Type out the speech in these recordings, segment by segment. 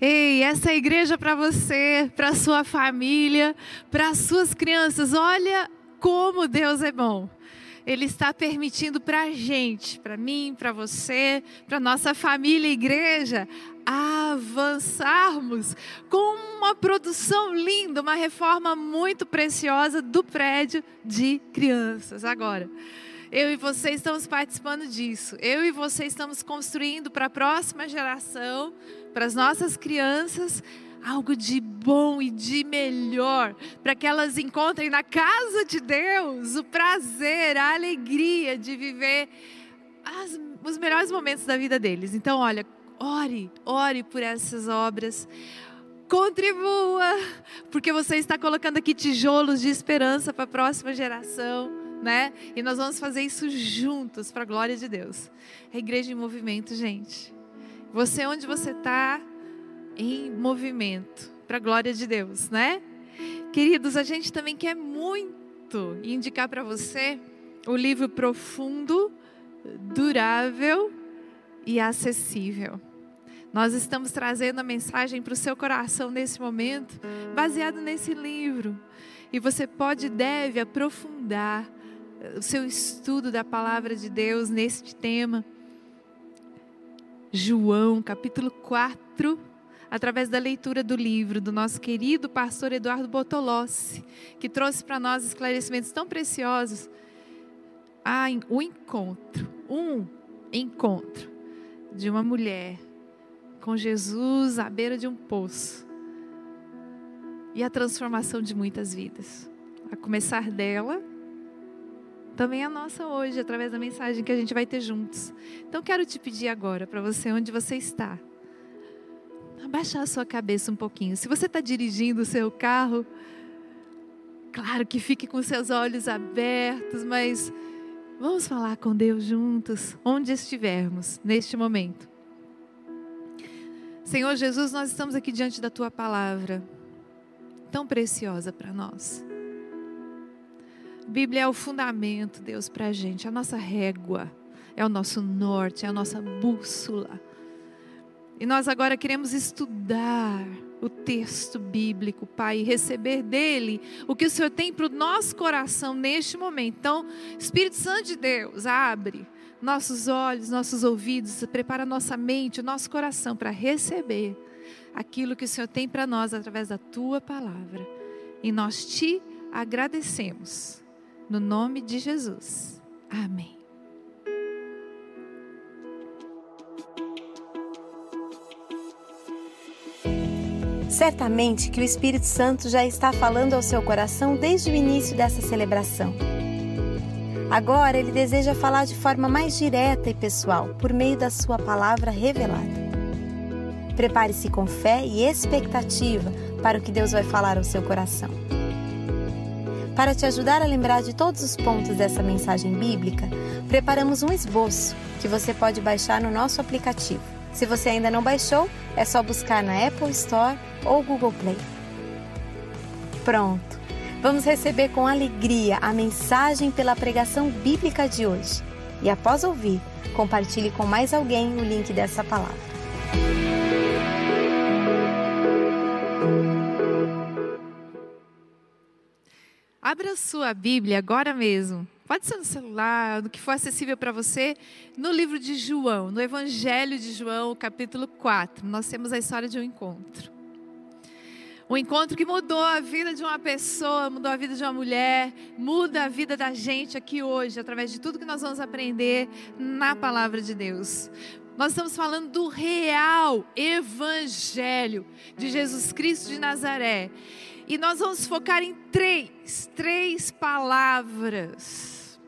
Ei, essa é igreja para você, para sua família, para suas crianças. Olha como Deus é bom. Ele está permitindo para a gente, para mim, para você, para nossa família e igreja, avançarmos com uma produção linda, uma reforma muito preciosa do prédio de crianças. Agora, eu e você estamos participando disso. Eu e você estamos construindo para a próxima geração, para as nossas crianças, algo de bom e de melhor, para que elas encontrem na casa de Deus o prazer, a alegria de viver as, os melhores momentos da vida deles. Então, olha, ore, ore por essas obras. Contribua, porque você está colocando aqui tijolos de esperança para a próxima geração, né? E nós vamos fazer isso juntos para a glória de Deus. A igreja em movimento, gente. Você onde você está, em movimento, para a glória de Deus, né? Queridos, a gente também quer muito indicar para você o livro profundo, durável e acessível. Nós estamos trazendo a mensagem para o seu coração nesse momento, baseado nesse livro. E você pode e deve aprofundar o seu estudo da palavra de Deus neste tema. João, capítulo 4, através da leitura do livro do nosso querido pastor Eduardo Botolossi, que trouxe para nós esclarecimentos tão preciosos. Ah, o encontro, um encontro de uma mulher com Jesus à beira de um poço e a transformação de muitas vidas. A começar dela, também a nossa hoje, através da mensagem que a gente vai ter juntos. Então, quero te pedir agora, para você, onde você está, abaixar a sua cabeça um pouquinho. Se você está dirigindo o seu carro, claro que fique com seus olhos abertos, mas vamos falar com Deus juntos, onde estivermos neste momento. Senhor Jesus, nós estamos aqui diante da tua palavra, tão preciosa para nós. Bíblia é o fundamento, Deus, para a gente, a nossa régua, é o nosso norte, é a nossa bússola. E nós agora queremos estudar o texto bíblico, Pai, e receber dele o que o Senhor tem para o nosso coração neste momento. Então, Espírito Santo de Deus, abre nossos olhos, nossos ouvidos, prepara nossa mente, nosso coração para receber aquilo que o Senhor tem para nós através da tua palavra. E nós te agradecemos. No nome de Jesus. Amém. Certamente que o Espírito Santo já está falando ao seu coração desde o início dessa celebração. Agora ele deseja falar de forma mais direta e pessoal, por meio da sua palavra revelada. Prepare-se com fé e expectativa para o que Deus vai falar ao seu coração. Para te ajudar a lembrar de todos os pontos dessa mensagem bíblica, preparamos um esboço que você pode baixar no nosso aplicativo. Se você ainda não baixou, é só buscar na Apple Store ou Google Play. Pronto! Vamos receber com alegria a mensagem pela pregação bíblica de hoje. E após ouvir, compartilhe com mais alguém o link dessa palavra. Abra sua Bíblia agora mesmo. Pode ser no celular, no que for acessível para você, no livro de João, no Evangelho de João, capítulo 4. Nós temos a história de um encontro. Um encontro que mudou a vida de uma pessoa, mudou a vida de uma mulher, muda a vida da gente aqui hoje, através de tudo que nós vamos aprender na palavra de Deus. Nós estamos falando do real evangelho de Jesus Cristo de Nazaré. E nós vamos focar em três, três palavras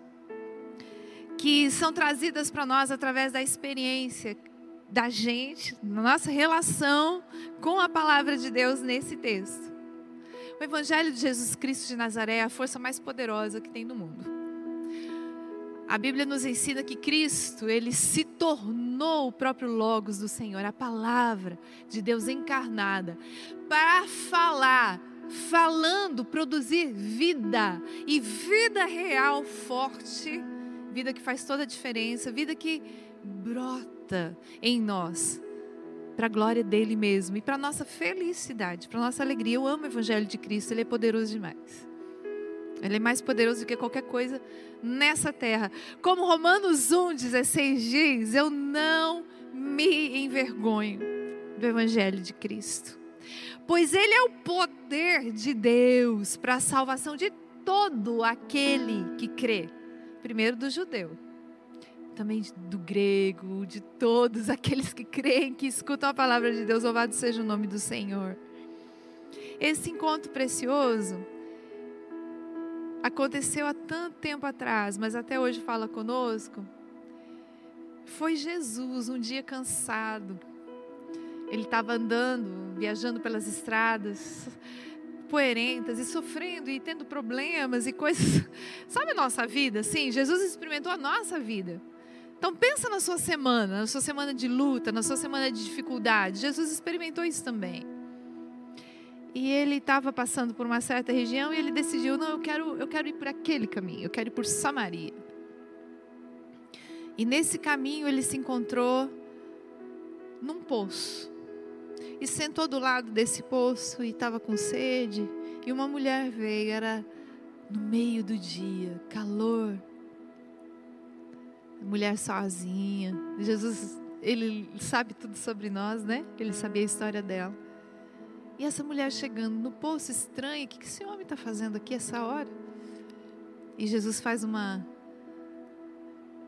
que são trazidas para nós através da experiência da gente, na nossa relação com a palavra de Deus nesse texto. O Evangelho de Jesus Cristo de Nazaré é a força mais poderosa que tem no mundo. A Bíblia nos ensina que Cristo, ele se tornou o próprio Logos do Senhor, a palavra de Deus encarnada, para falar, falando, produzir vida, e vida real, forte, vida que faz toda a diferença, vida que brota em nós para a glória dele mesmo e para nossa felicidade, para nossa alegria. Eu amo o evangelho de Cristo, ele é poderoso demais. Ele é mais poderoso do que qualquer coisa nessa terra. Como Romanos 1, 16 diz, eu não me envergonho do evangelho de Cristo. Pois ele é o poder de Deus para a salvação de todo aquele que crê. Primeiro do judeu, também do grego, de todos aqueles que creem, que escutam a palavra de Deus. Louvado seja o nome do Senhor. Esse encontro precioso aconteceu há tanto tempo atrás, mas até hoje fala conosco. Foi Jesus, um dia cansado. Ele estava andando, viajando pelas estradas poerentas e sofrendo e tendo problemas e coisas. Sabe a nossa vida? Sim, Jesus experimentou a nossa vida. Então pensa na sua semana, na sua semana de luta, na sua semana de dificuldade. Jesus experimentou isso também. E ele estava passando por uma certa região e ele decidiu: não, eu quero, eu quero ir por aquele caminho, eu quero ir por Samaria. E nesse caminho ele se encontrou num poço. E sentou do lado desse poço e estava com sede. E uma mulher veio, era no meio do dia, calor. Mulher sozinha. Jesus, ele sabe tudo sobre nós, né? Ele sabia a história dela. E essa mulher chegando no poço estranho, o que esse homem está fazendo aqui essa hora? E Jesus faz uma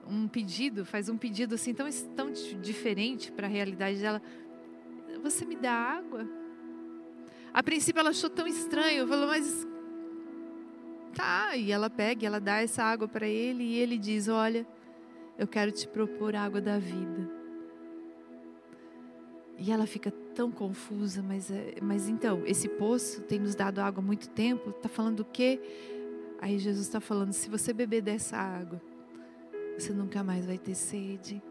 um pedido, faz um pedido assim tão, tão diferente para a realidade dela. Você me dá água? A princípio ela achou tão estranho, falou, mas tá. E ela pega, ela dá essa água para ele e ele diz: Olha, eu quero te propor a água da vida. E ela fica tão confusa, mas, é, mas então, esse poço tem nos dado água há muito tempo, está falando o quê? Aí Jesus está falando: se você beber dessa água, você nunca mais vai ter sede.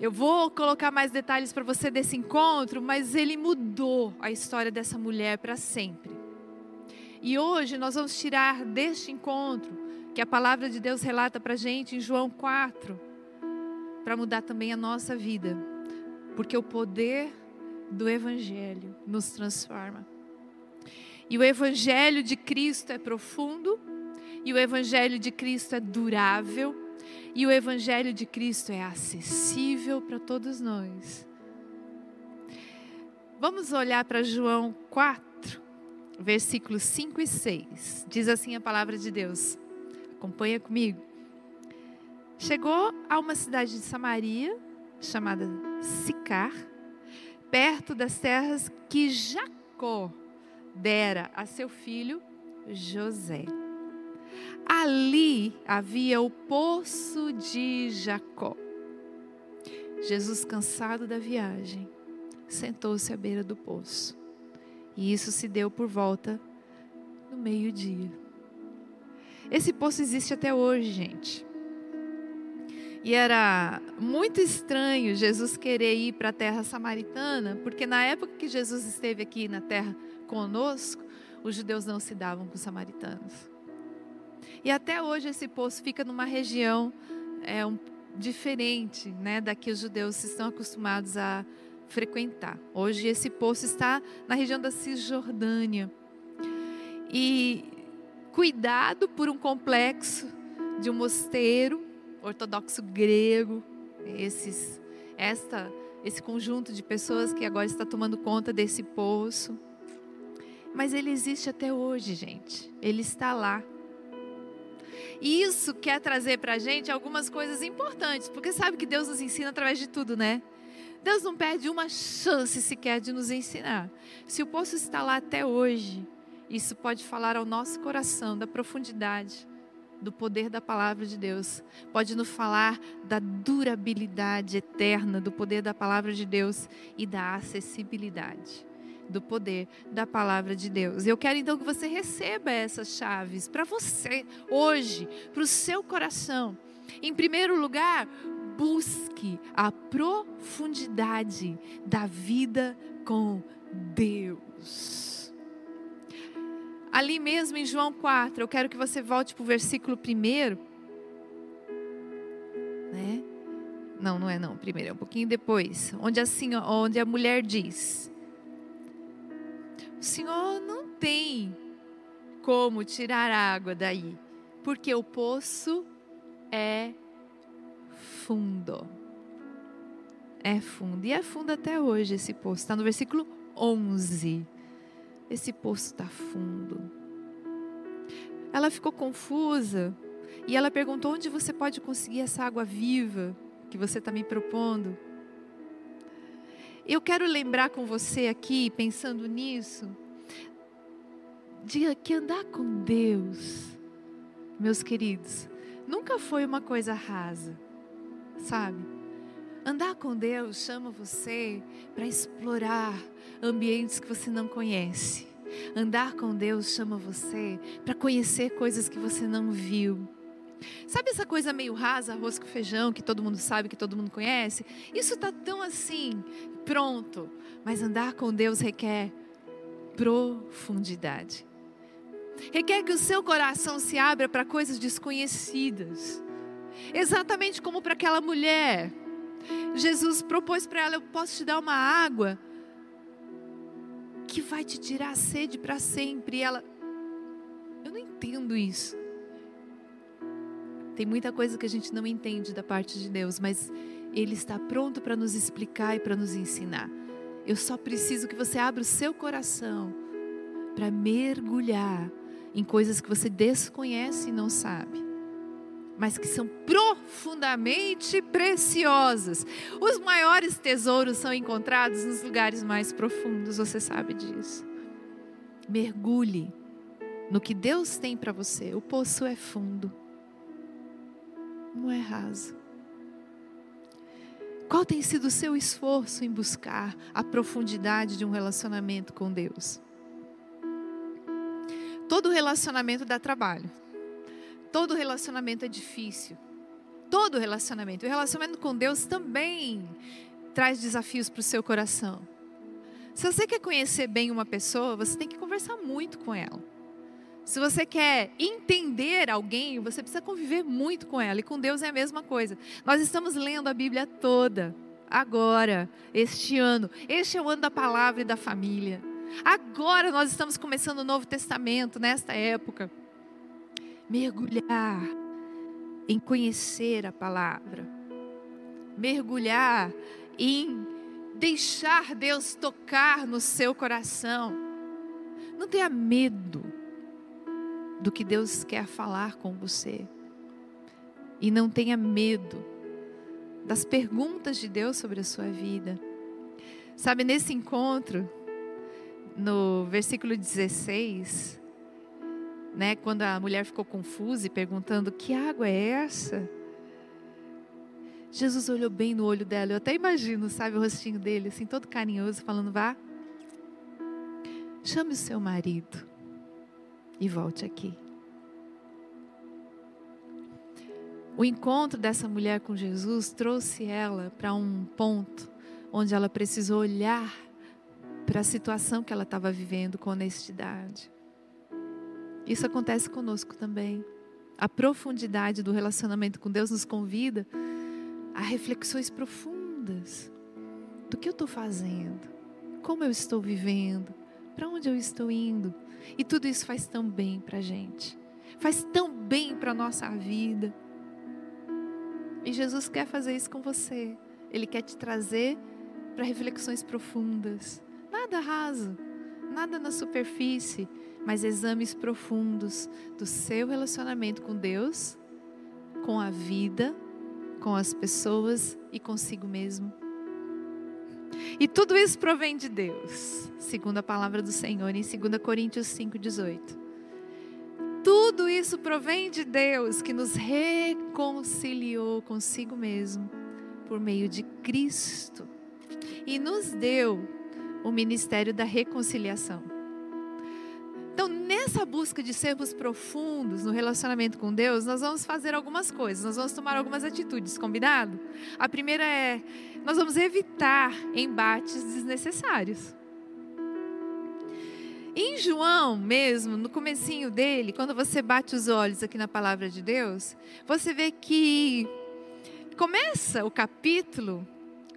Eu vou colocar mais detalhes para você desse encontro, mas ele mudou a história dessa mulher para sempre. E hoje nós vamos tirar deste encontro, que a palavra de Deus relata para a gente em João 4, para mudar também a nossa vida porque o poder do Evangelho nos transforma. E o Evangelho de Cristo é profundo, e o Evangelho de Cristo é durável, e o Evangelho de Cristo é acessível para todos nós. Vamos olhar para João 4, versículos 5 e 6. Diz assim a palavra de Deus. Acompanha comigo. Chegou a uma cidade de Samaria chamada Sicar, perto das terras que Jacó dera a seu filho José. Ali havia o poço de Jacó. Jesus, cansado da viagem, sentou-se à beira do poço. E isso se deu por volta do meio-dia. Esse poço existe até hoje, gente. E era muito estranho Jesus querer ir para a terra samaritana, porque na época que Jesus esteve aqui na terra conosco, os judeus não se davam com os samaritanos. E até hoje esse poço fica numa região é, um, diferente né, da que os judeus estão acostumados a frequentar. Hoje esse poço está na região da Cisjordânia. E cuidado por um complexo de um mosteiro ortodoxo grego, esses, esta, esse conjunto de pessoas que agora está tomando conta desse poço. Mas ele existe até hoje, gente. Ele está lá. E isso quer trazer para a gente algumas coisas importantes, porque sabe que Deus nos ensina através de tudo, né? Deus não perde uma chance sequer de nos ensinar. Se o poço está lá até hoje, isso pode falar ao nosso coração da profundidade do poder da palavra de Deus, pode nos falar da durabilidade eterna do poder da palavra de Deus e da acessibilidade do poder da palavra de Deus. Eu quero então que você receba essas chaves para você hoje, para o seu coração. Em primeiro lugar, busque a profundidade da vida com Deus. Ali mesmo em João 4, eu quero que você volte para o versículo 1. Né? Não, não é não. Primeiro é um pouquinho depois, onde assim, onde a mulher diz: O Senhor não tem como tirar água daí, porque o poço é fundo. É fundo. E é fundo até hoje esse poço. Está no versículo 11. Esse poço está fundo. Ela ficou confusa e ela perguntou: onde você pode conseguir essa água viva que você está me propondo? Eu quero lembrar com você aqui, pensando nisso, de que andar com Deus, meus queridos, nunca foi uma coisa rasa, sabe? Andar com Deus chama você para explorar ambientes que você não conhece. Andar com Deus chama você para conhecer coisas que você não viu. Sabe essa coisa meio rasa, arroz com feijão, que todo mundo sabe, que todo mundo conhece? Isso está tão assim, pronto. Mas andar com Deus requer profundidade. Requer que o seu coração se abra para coisas desconhecidas. Exatamente como para aquela mulher. Jesus propôs para ela: Eu posso te dar uma água que vai te tirar a sede para sempre. E ela, eu não entendo isso. Tem muita coisa que a gente não entende da parte de Deus, mas Ele está pronto para nos explicar e para nos ensinar. Eu só preciso que você abra o seu coração para mergulhar em coisas que você desconhece e não sabe, mas que são profundamente preciosas. Os maiores tesouros são encontrados nos lugares mais profundos, você sabe disso. Mergulhe no que Deus tem para você. O poço é fundo não é raso. Qual tem sido o seu esforço em buscar a profundidade de um relacionamento com Deus? Todo relacionamento dá trabalho. Todo relacionamento é difícil. Todo relacionamento. O relacionamento com Deus também traz desafios para o seu coração. Se você quer conhecer bem uma pessoa, você tem que conversar muito com ela. Se você quer entender alguém, você precisa conviver muito com ela. E com Deus é a mesma coisa. Nós estamos lendo a Bíblia toda, agora, este ano. Este é o ano da palavra e da família. Agora nós estamos começando o Novo Testamento, nesta época. Mergulhar em conhecer a palavra. Mergulhar em deixar Deus tocar no seu coração. Não tenha medo do que Deus quer falar com você. E não tenha medo das perguntas de Deus sobre a sua vida. Sabe, nesse encontro, no versículo 16, né, quando a mulher ficou confusa e perguntando: Que água é essa? Jesus olhou bem no olho dela. Eu até imagino, sabe, o rostinho dele, assim, todo carinhoso, falando: Vá, chame o seu marido e volte aqui. O encontro dessa mulher com Jesus trouxe ela para um ponto onde ela precisou olhar para a situação que ela estava vivendo com honestidade. Isso acontece conosco também. A profundidade do relacionamento com Deus nos convida a reflexões profundas do que eu estou fazendo, como eu estou vivendo, para onde eu estou indo. E tudo isso faz tão bem para a gente, faz tão bem para a nossa vida. E Jesus quer fazer isso com você. Ele quer te trazer para reflexões profundas. Nada raso, nada na superfície, mas exames profundos do seu relacionamento com Deus, com a vida, com as pessoas e consigo mesmo. E tudo isso provém de Deus, segundo a palavra do Senhor em 2 Coríntios 5,18. Tudo isso provém de Deus que nos reconciliou consigo mesmo por meio de Cristo e nos deu o ministério da reconciliação. Então, nessa busca de sermos profundos no relacionamento com Deus, nós vamos fazer algumas coisas, nós vamos tomar algumas atitudes, combinado? A primeira é, nós vamos evitar embates desnecessários. Em João mesmo, no comecinho dele, quando você bate os olhos aqui na palavra de Deus, você vê que começa o capítulo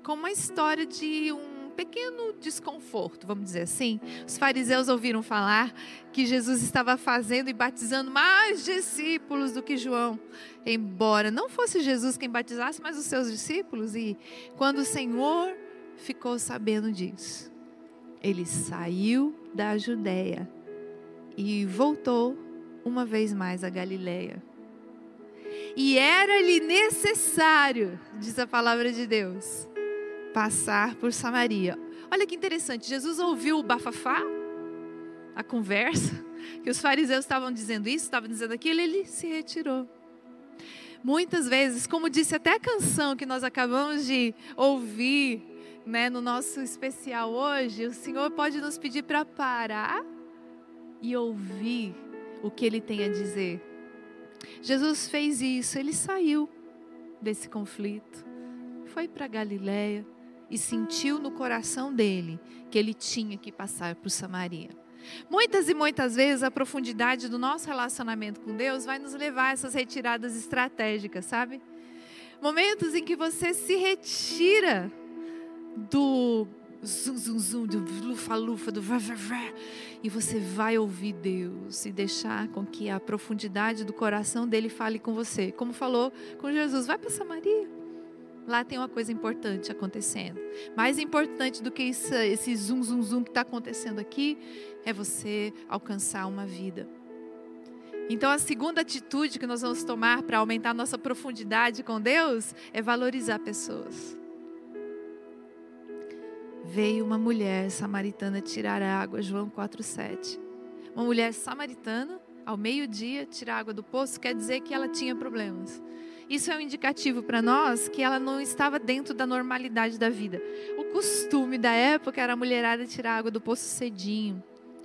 com uma história de um pequeno desconforto, vamos dizer assim. Os fariseus ouviram falar que Jesus estava fazendo e batizando mais discípulos do que João, embora não fosse Jesus quem batizasse, mas os seus discípulos. E quando o Senhor ficou sabendo disso, ele saiu da Judéia e voltou uma vez mais a Galiléia. E era-lhe necessário, diz a palavra de Deus, passar por Samaria. Olha que interessante, Jesus ouviu o bafafá, a conversa, que os fariseus estavam dizendo isso, estavam dizendo aquilo, ele se retirou. Muitas vezes, como disse até a canção que nós acabamos de ouvir, né, no nosso especial hoje, o Senhor pode nos pedir para parar e ouvir o que Ele tem a dizer. Jesus fez isso, ele saiu desse conflito, foi para Galiléia, e sentiu no coração dele que ele tinha que passar por Samaria. Muitas e muitas vezes a profundidade do nosso relacionamento com Deus vai nos levar a essas retiradas estratégicas, sabe? Momentos em que você se retira do zum, zum, zum, do lufa, lufa, do vá, vá, vá, e você vai ouvir Deus e deixar com que a profundidade do coração dele fale com você. Como falou com Jesus, vai para Samaria. Lá tem uma coisa importante acontecendo. Mais importante do que isso, esse zum, zum, zum que está acontecendo aqui é você alcançar uma vida. Então, a segunda atitude que nós vamos tomar para aumentar nossa profundidade com Deus é valorizar pessoas. Veio uma mulher samaritana tirar água, João 4,7. Uma mulher samaritana, ao meio-dia, tirar água do poço, quer dizer que ela tinha problemas. Isso é um indicativo para nós que ela não estava dentro da normalidade da vida. O costume da época era a mulherada tirar água do poço cedinho,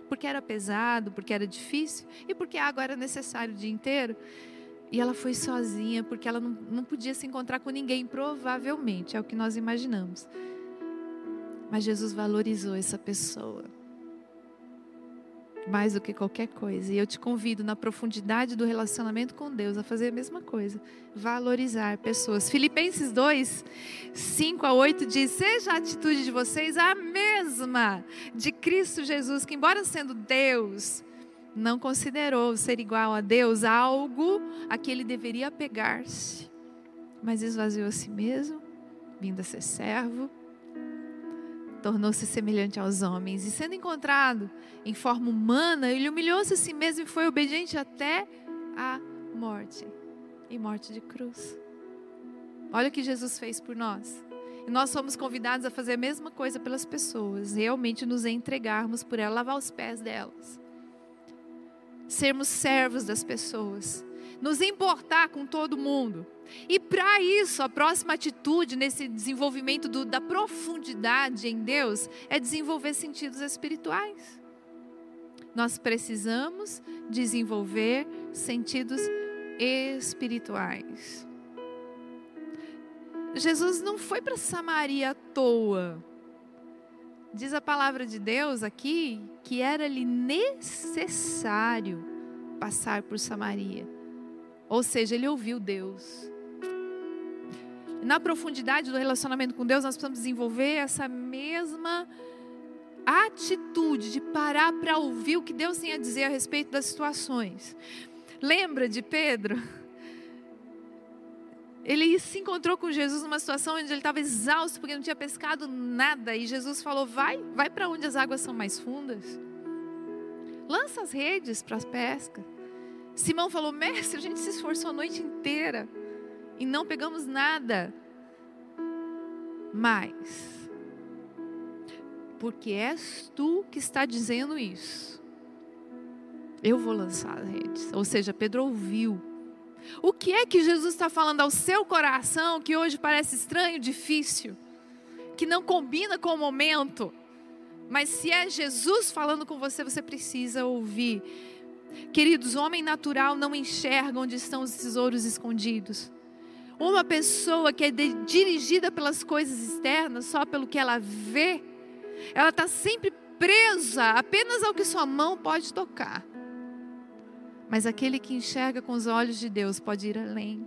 porque era pesado, porque era difícil e porque a água era necessária o dia inteiro. E ela foi sozinha porque ela não, não podia se encontrar com ninguém, provavelmente, é o que nós imaginamos. Mas Jesus valorizou essa pessoa mais do que qualquer coisa. E eu te convido na profundidade do relacionamento com Deus a fazer a mesma coisa, valorizar pessoas. Filipenses 2, 5 a 8 diz: Seja a atitude de vocês a mesma de Cristo Jesus, que, embora sendo Deus, não considerou ser igual a Deus algo a que ele deveria pegar-se, mas esvaziou a si mesmo, vindo a ser servo tornou-se semelhante aos homens e sendo encontrado em forma humana, ele humilhou-se a si mesmo e foi obediente até a morte e morte de cruz. Olha o que Jesus fez por nós. E nós somos convidados a fazer a mesma coisa pelas pessoas, realmente nos entregarmos por elas, lavar os pés delas. Sermos servos das pessoas, nos importar com todo mundo. E para isso, a próxima atitude nesse desenvolvimento do, da profundidade em Deus é desenvolver sentidos espirituais. Nós precisamos desenvolver sentidos espirituais. Jesus não foi para Samaria à toa. Diz a palavra de Deus aqui que era-lhe necessário passar por Samaria. Ou seja, ele ouviu Deus. Na profundidade do relacionamento com Deus, nós precisamos desenvolver essa mesma atitude de parar para ouvir o que Deus tem a dizer a respeito das situações. Lembra de Pedro? Ele se encontrou com Jesus numa situação onde ele estava exausto porque não tinha pescado nada e Jesus falou: "Vai, vai para onde as águas são mais fundas. Lança as redes para as pescas." Simão falou: Mestre, a gente se esforçou a noite inteira e não pegamos nada. Mas, porque és tu que está dizendo isso, eu vou lançar as redes. Ou seja, Pedro ouviu. O que é que Jesus está falando ao seu coração que hoje parece estranho, difícil, que não combina com o momento? Mas se é Jesus falando com você, você precisa ouvir. Queridos, homem natural não enxerga onde estão os tesouros escondidos. Uma pessoa que é dirigida pelas coisas externas, só pelo que ela vê, ela está sempre presa apenas ao que sua mão pode tocar. Mas aquele que enxerga com os olhos de Deus pode ir além.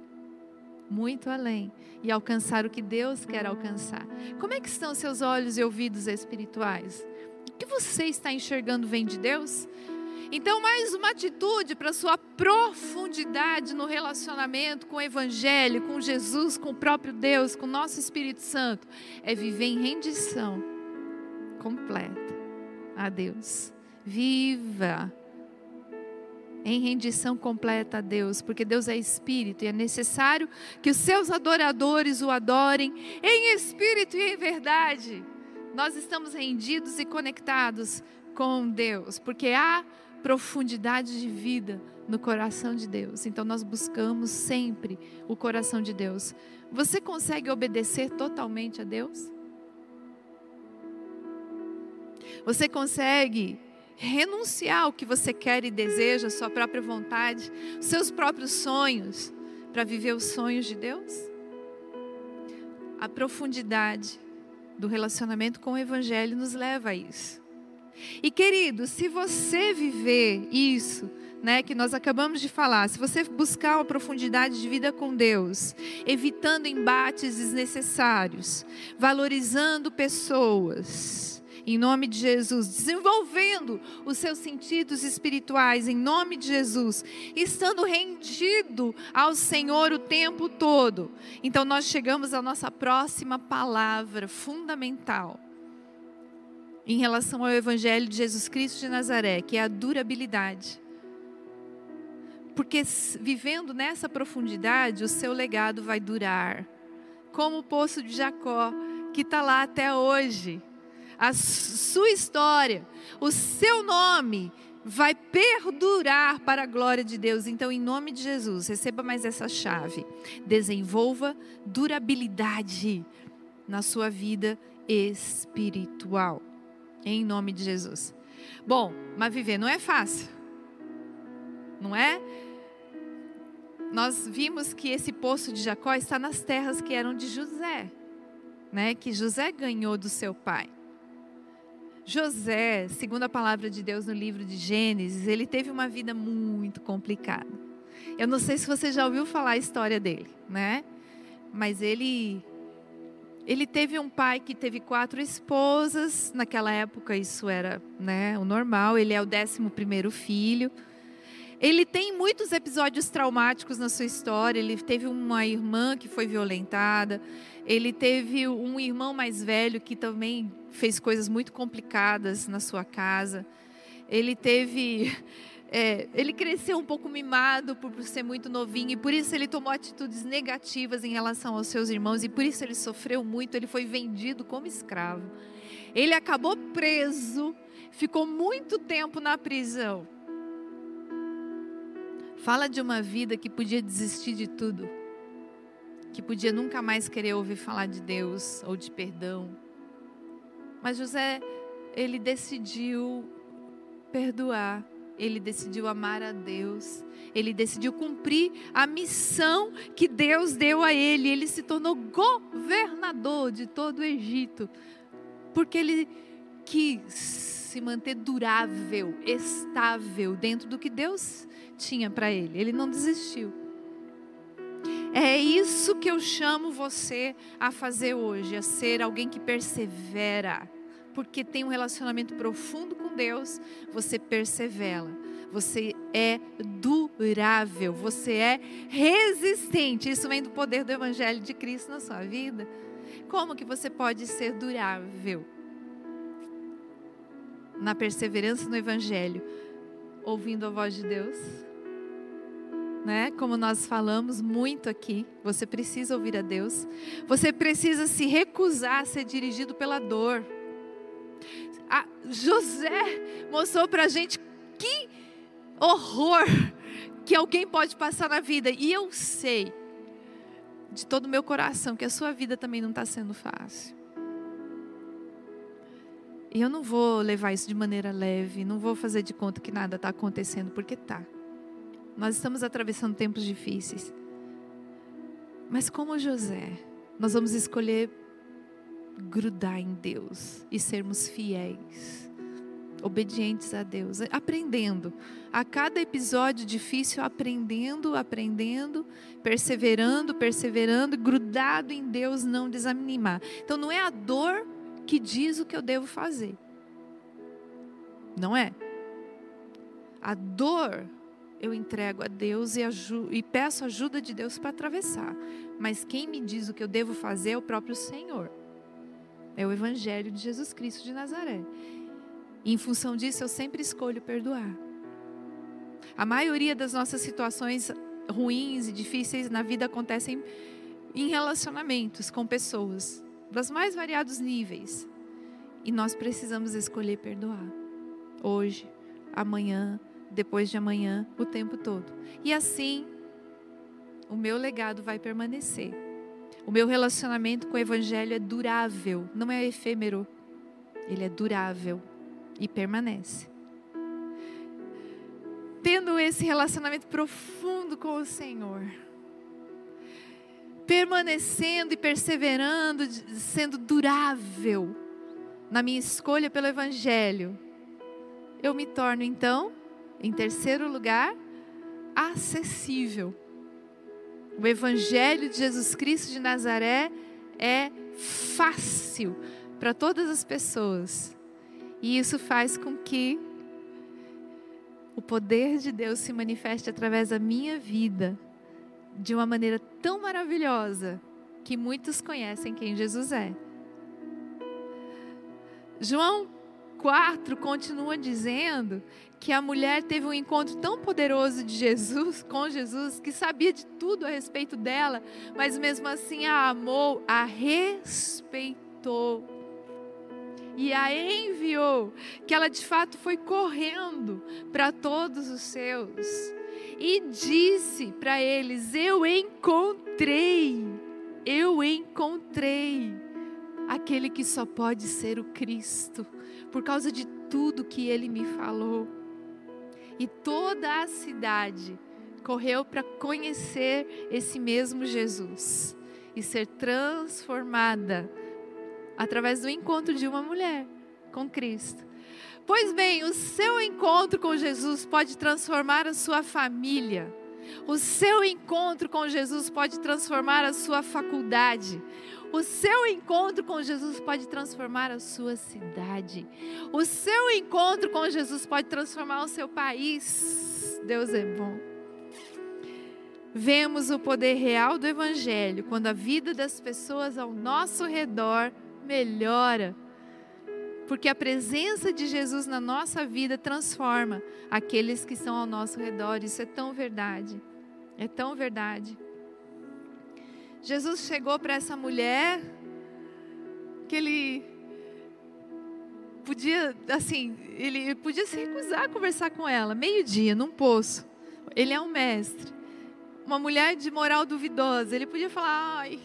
muito além e alcançar o que Deus quer alcançar. Como é que estão seus olhos e ouvidos espirituais? O que você está enxergando vem de Deus? Então, mais uma atitude para sua profundidade no relacionamento com o Evangelho, com Jesus, com o próprio Deus, com o nosso Espírito Santo, é viver em rendição completa a Deus. Viva em rendição completa a Deus, porque Deus é espírito e é necessário que os seus adoradores o adorem em espírito e em verdade. Nós estamos rendidos e conectados com Deus, porque há profundidade de vida no coração de Deus. Então nós buscamos sempre o coração de Deus. Você consegue obedecer totalmente a Deus? Você consegue renunciar ao que você quer e deseja, sua própria vontade, seus próprios sonhos, para viver os sonhos de Deus? A profundidade do relacionamento com o Evangelho nos leva a isso. E querido, se você viver isso, né, que nós acabamos de falar, se você buscar uma profundidade de vida com Deus, evitando embates desnecessários, valorizando pessoas, em nome de Jesus, desenvolvendo os seus sentidos espirituais, em nome de Jesus, estando rendido ao Senhor o tempo todo. Então, nós chegamos à nossa próxima palavra fundamental em relação ao Evangelho de Jesus Cristo de Nazaré, que é a durabilidade. Porque vivendo nessa profundidade, o seu legado vai durar. Como o poço de Jacó, que está lá até hoje. A sua história, o seu nome vai perdurar para a glória de Deus. Então, em nome de Jesus, receba mais essa chave. Desenvolva durabilidade na sua vida espiritual. Em nome de Jesus. Bom, mas viver não é fácil. Não é? Nós vimos que esse poço de Jacó está nas terras que eram de José, né? Que José ganhou do seu pai. José, segundo a palavra de Deus no livro de Gênesis, ele teve uma vida muito complicada. Eu não sei se você já ouviu falar a história dele, né? Mas ele ele teve um pai que teve quatro esposas, naquela época isso era né, o normal, ele é o décimo primeiro filho. Ele tem muitos episódios traumáticos na sua história. Ele teve uma irmã que foi violentada. Ele teve um irmão mais velho que também fez coisas muito complicadas na sua casa. Ele teve é, ele cresceu um pouco mimado por, por ser muito novinho e por isso ele tomou atitudes negativas em relação aos seus irmãos e por isso ele sofreu muito. Ele foi vendido como escravo. Ele acabou preso, ficou muito tempo na prisão. Fala de uma vida que podia desistir de tudo, que podia nunca mais querer ouvir falar de Deus ou de perdão. Mas José, ele decidiu perdoar ele decidiu amar a Deus, ele decidiu cumprir a missão que Deus deu a ele. Ele se tornou governador de todo o Egito, porque ele quis se manter durável, estável dentro do que Deus tinha para ele. Ele não desistiu. É isso que eu chamo você a fazer hoje, a ser alguém que persevera porque tem um relacionamento profundo com Deus, você persevera. Você é durável, você é resistente. Isso vem do poder do Evangelho de Cristo na sua vida. Como que você pode ser durável? Na perseverança no Evangelho, ouvindo a voz de Deus. Né? Como nós falamos muito aqui, você precisa ouvir a Deus. Você precisa se recusar a ser dirigido pela dor a José mostrou para a gente que horror que alguém pode passar na vida. E eu sei, de todo o meu coração, que a sua vida também não está sendo fácil. E eu não vou levar isso de maneira leve, não vou fazer de conta que nada está acontecendo, porque está. Nós estamos atravessando tempos difíceis. Mas como José, nós vamos escolher grudar em Deus e sermos fiéis. obedientes a Deus, aprendendo. A cada episódio difícil, aprendendo, aprendendo, perseverando, perseverando, grudado em Deus, não desanimar. Então não é a dor que diz o que eu devo fazer. Não é? A dor eu entrego a Deus e, e peço ajuda de Deus para atravessar. Mas quem me diz o que eu devo fazer é o próprio Senhor. É o Evangelho de Jesus Cristo de Nazaré. E em função disso, eu sempre escolho perdoar. A maioria das nossas situações ruins e difíceis na vida acontecem em relacionamentos com pessoas, dos mais variados níveis. E nós precisamos escolher perdoar. Hoje, amanhã, depois de amanhã, o tempo todo. E assim, o meu legado vai permanecer. O meu relacionamento com o Evangelho é durável, não é efêmero. Ele é durável e permanece. Tendo esse relacionamento profundo com o Senhor, permanecendo e perseverando, sendo durável na minha escolha pelo Evangelho, eu me torno então, em terceiro lugar, acessível. O Evangelho de Jesus Cristo de Nazaré é fácil para todas as pessoas. E isso faz com que o poder de Deus se manifeste através da minha vida de uma maneira tão maravilhosa que muitos conhecem quem Jesus é. João 4 continua dizendo que a mulher teve um encontro tão poderoso de Jesus, com Jesus, que sabia de tudo a respeito dela, mas mesmo assim a amou, a respeitou e a enviou, que ela de fato foi correndo para todos os seus e disse para eles: Eu encontrei, eu encontrei aquele que só pode ser o Cristo, por causa de tudo que ele me falou. E toda a cidade correu para conhecer esse mesmo Jesus e ser transformada através do encontro de uma mulher com Cristo. Pois bem, o seu encontro com Jesus pode transformar a sua família. O seu encontro com Jesus pode transformar a sua faculdade. O seu encontro com Jesus pode transformar a sua cidade. O seu encontro com Jesus pode transformar o seu país. Deus é bom. Vemos o poder real do Evangelho quando a vida das pessoas ao nosso redor melhora. Porque a presença de Jesus na nossa vida transforma aqueles que estão ao nosso redor. Isso é tão verdade. É tão verdade. Jesus chegou para essa mulher que ele podia, assim, ele podia se recusar a conversar com ela, meio-dia, num poço. Ele é um mestre. Uma mulher de moral duvidosa, ele podia falar, ai,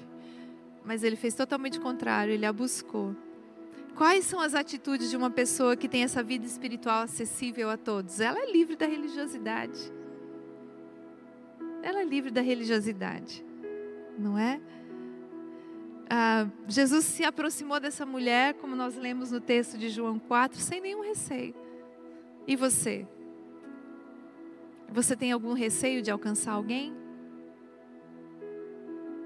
mas ele fez totalmente o contrário, ele a buscou. Quais são as atitudes de uma pessoa que tem essa vida espiritual acessível a todos? Ela é livre da religiosidade. Ela é livre da religiosidade, não é? Ah, Jesus se aproximou dessa mulher, como nós lemos no texto de João 4, sem nenhum receio. E você? Você tem algum receio de alcançar alguém?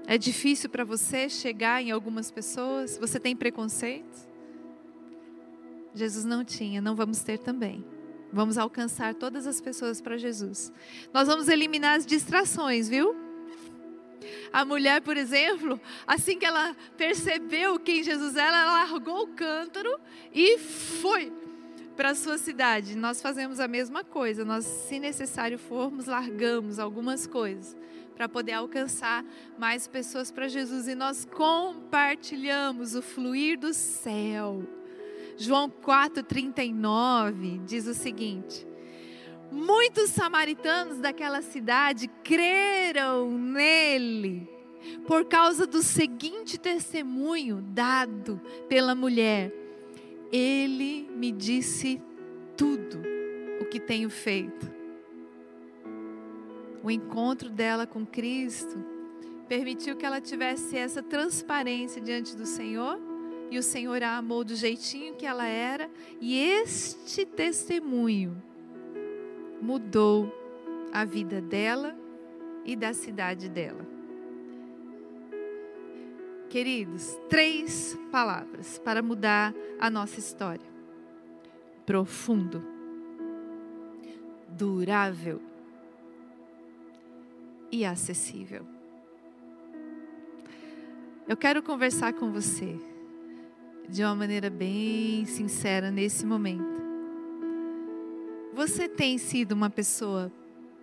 É difícil para você chegar em algumas pessoas? Você tem preconceitos? Jesus não tinha, não vamos ter também. Vamos alcançar todas as pessoas para Jesus. Nós vamos eliminar as distrações, viu? A mulher, por exemplo, assim que ela percebeu quem Jesus era, ela largou o cântaro e foi para a sua cidade. Nós fazemos a mesma coisa. Nós, se necessário formos, largamos algumas coisas para poder alcançar mais pessoas para Jesus e nós compartilhamos o fluir do céu. João 4:39 diz o seguinte: Muitos samaritanos daquela cidade creram nele por causa do seguinte testemunho dado pela mulher. Ele me disse tudo o que tenho feito o encontro dela com Cristo permitiu que ela tivesse essa transparência diante do Senhor e o Senhor a amou do jeitinho que ela era, e este testemunho mudou a vida dela e da cidade dela. Queridos, três palavras para mudar a nossa história: profundo, durável e acessível. Eu quero conversar com você de uma maneira bem sincera nesse momento. Você tem sido uma pessoa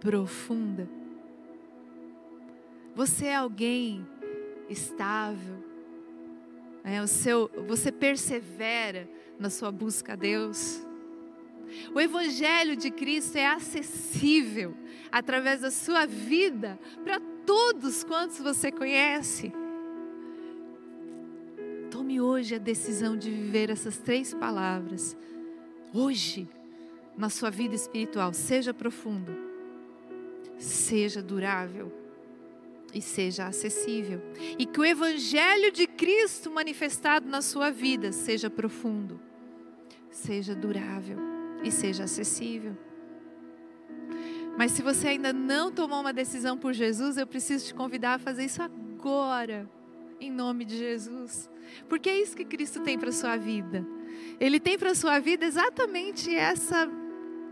profunda? Você é alguém estável? É, o seu, você persevera na sua busca a Deus? O Evangelho de Cristo é acessível através da sua vida para todos quantos você conhece. Tome hoje a decisão de viver essas três palavras. Hoje, na sua vida espiritual, seja profundo, seja durável e seja acessível. E que o Evangelho de Cristo manifestado na sua vida seja profundo, seja durável e seja acessível. Mas se você ainda não tomou uma decisão por Jesus, eu preciso te convidar a fazer isso agora, em nome de Jesus. Porque é isso que Cristo tem para a sua vida. Ele tem para a sua vida exatamente essa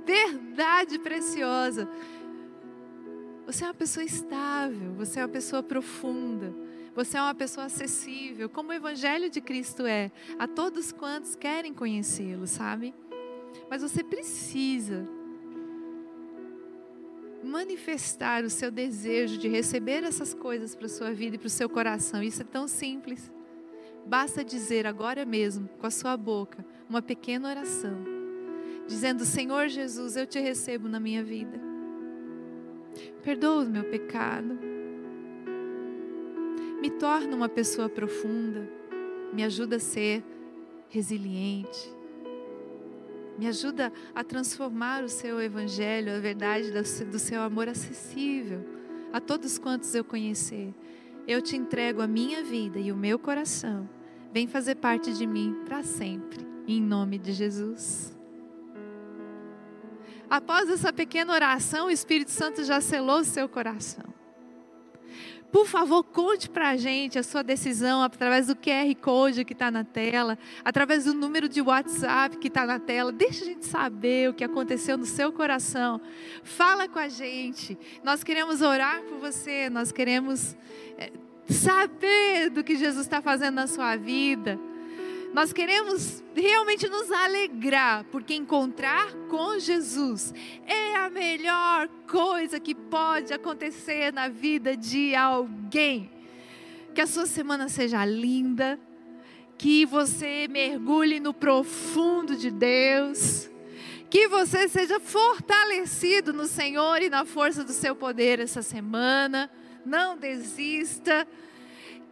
verdade preciosa. Você é uma pessoa estável, você é uma pessoa profunda, você é uma pessoa acessível, como o Evangelho de Cristo é, a todos quantos querem conhecê-lo, sabe? Mas você precisa manifestar o seu desejo de receber essas coisas para a sua vida e para o seu coração. Isso é tão simples. Basta dizer agora mesmo, com a sua boca, uma pequena oração, dizendo: Senhor Jesus, eu te recebo na minha vida. Perdoa o meu pecado. Me torna uma pessoa profunda. Me ajuda a ser resiliente me ajuda a transformar o seu evangelho, a verdade do seu amor acessível a todos quantos eu conhecer. Eu te entrego a minha vida e o meu coração. Vem fazer parte de mim para sempre, em nome de Jesus. Após essa pequena oração, o Espírito Santo já selou o seu coração. Por favor, conte para a gente a sua decisão através do QR Code que está na tela, através do número de WhatsApp que está na tela. Deixa a gente saber o que aconteceu no seu coração. Fala com a gente. Nós queremos orar por você, nós queremos é, saber do que Jesus está fazendo na sua vida. Nós queremos realmente nos alegrar, porque encontrar com Jesus é a melhor coisa que pode acontecer na vida de alguém. Que a sua semana seja linda, que você mergulhe no profundo de Deus, que você seja fortalecido no Senhor e na força do seu poder essa semana. Não desista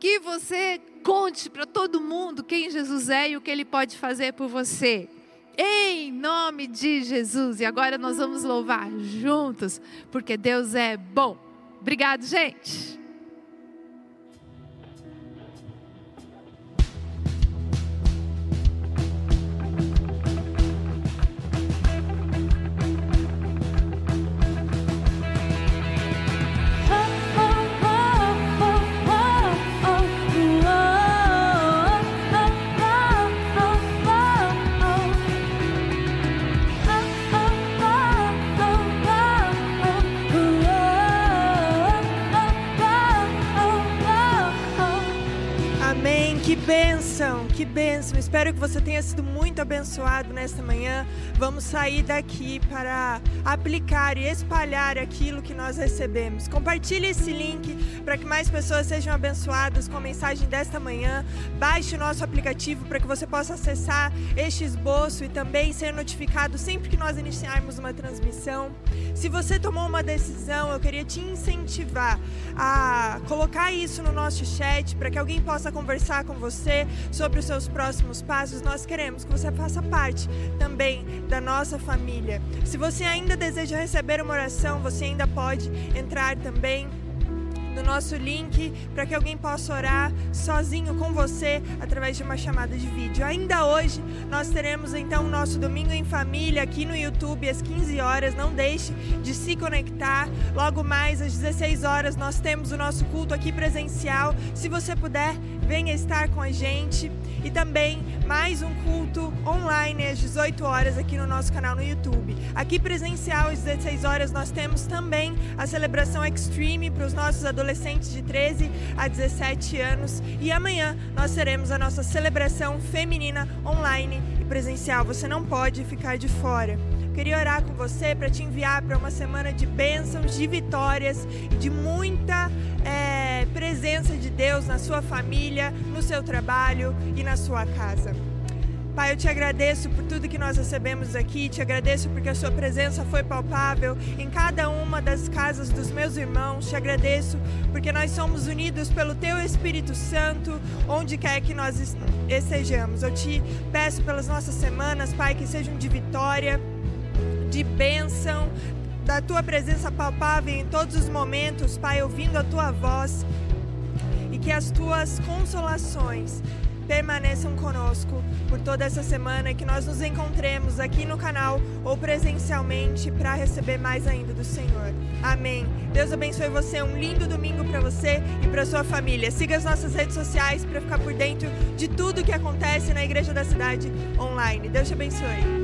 que você conte para todo mundo quem Jesus é e o que ele pode fazer por você. Em nome de Jesus. E agora nós vamos louvar juntos, porque Deus é bom. Obrigado, gente. Espero que você tenha sido muito abençoado nesta manhã. Vamos sair daqui para aplicar e espalhar aquilo que nós recebemos. Compartilhe esse link para que mais pessoas sejam abençoadas com a mensagem desta manhã. Baixe o nosso aplicativo para que você possa acessar este esboço e também ser notificado sempre que nós iniciarmos uma transmissão. Se você tomou uma decisão, eu queria te incentivar a colocar isso no nosso chat para que alguém possa conversar com você sobre os seus próximos passos, nós queremos que você faça parte também da nossa família. Se você ainda deseja receber uma oração, você ainda pode entrar também no nosso link para que alguém possa orar sozinho com você através de uma chamada de vídeo. Ainda hoje nós teremos então o nosso domingo em família aqui no YouTube às 15 horas. Não deixe de se conectar. Logo mais às 16 horas nós temos o nosso culto aqui presencial. Se você puder, venha estar com a gente e também mais um culto online às 18 horas aqui no nosso canal no YouTube. Aqui presencial às 16 horas nós temos também a celebração Extreme para os nossos adolescentes de 13 a 17 anos e amanhã nós teremos a nossa celebração feminina online e presencial. Você não pode ficar de fora. Queria orar com você para te enviar para uma semana de bênçãos, de vitórias e de muita presença de Deus na sua família, no seu trabalho e na sua casa. Pai, eu te agradeço por tudo que nós recebemos aqui, te agradeço porque a Sua presença foi palpável em cada uma das casas dos meus irmãos, te agradeço porque nós somos unidos pelo Teu Espírito Santo, onde quer que nós estejamos. Eu te peço pelas nossas semanas, Pai, que sejam de vitória de bênção, da tua presença palpável em todos os momentos, Pai, ouvindo a tua voz e que as tuas consolações permaneçam conosco por toda essa semana e que nós nos encontremos aqui no canal ou presencialmente para receber mais ainda do Senhor. Amém. Deus abençoe você, um lindo domingo para você e para sua família. Siga as nossas redes sociais para ficar por dentro de tudo que acontece na Igreja da Cidade online. Deus te abençoe.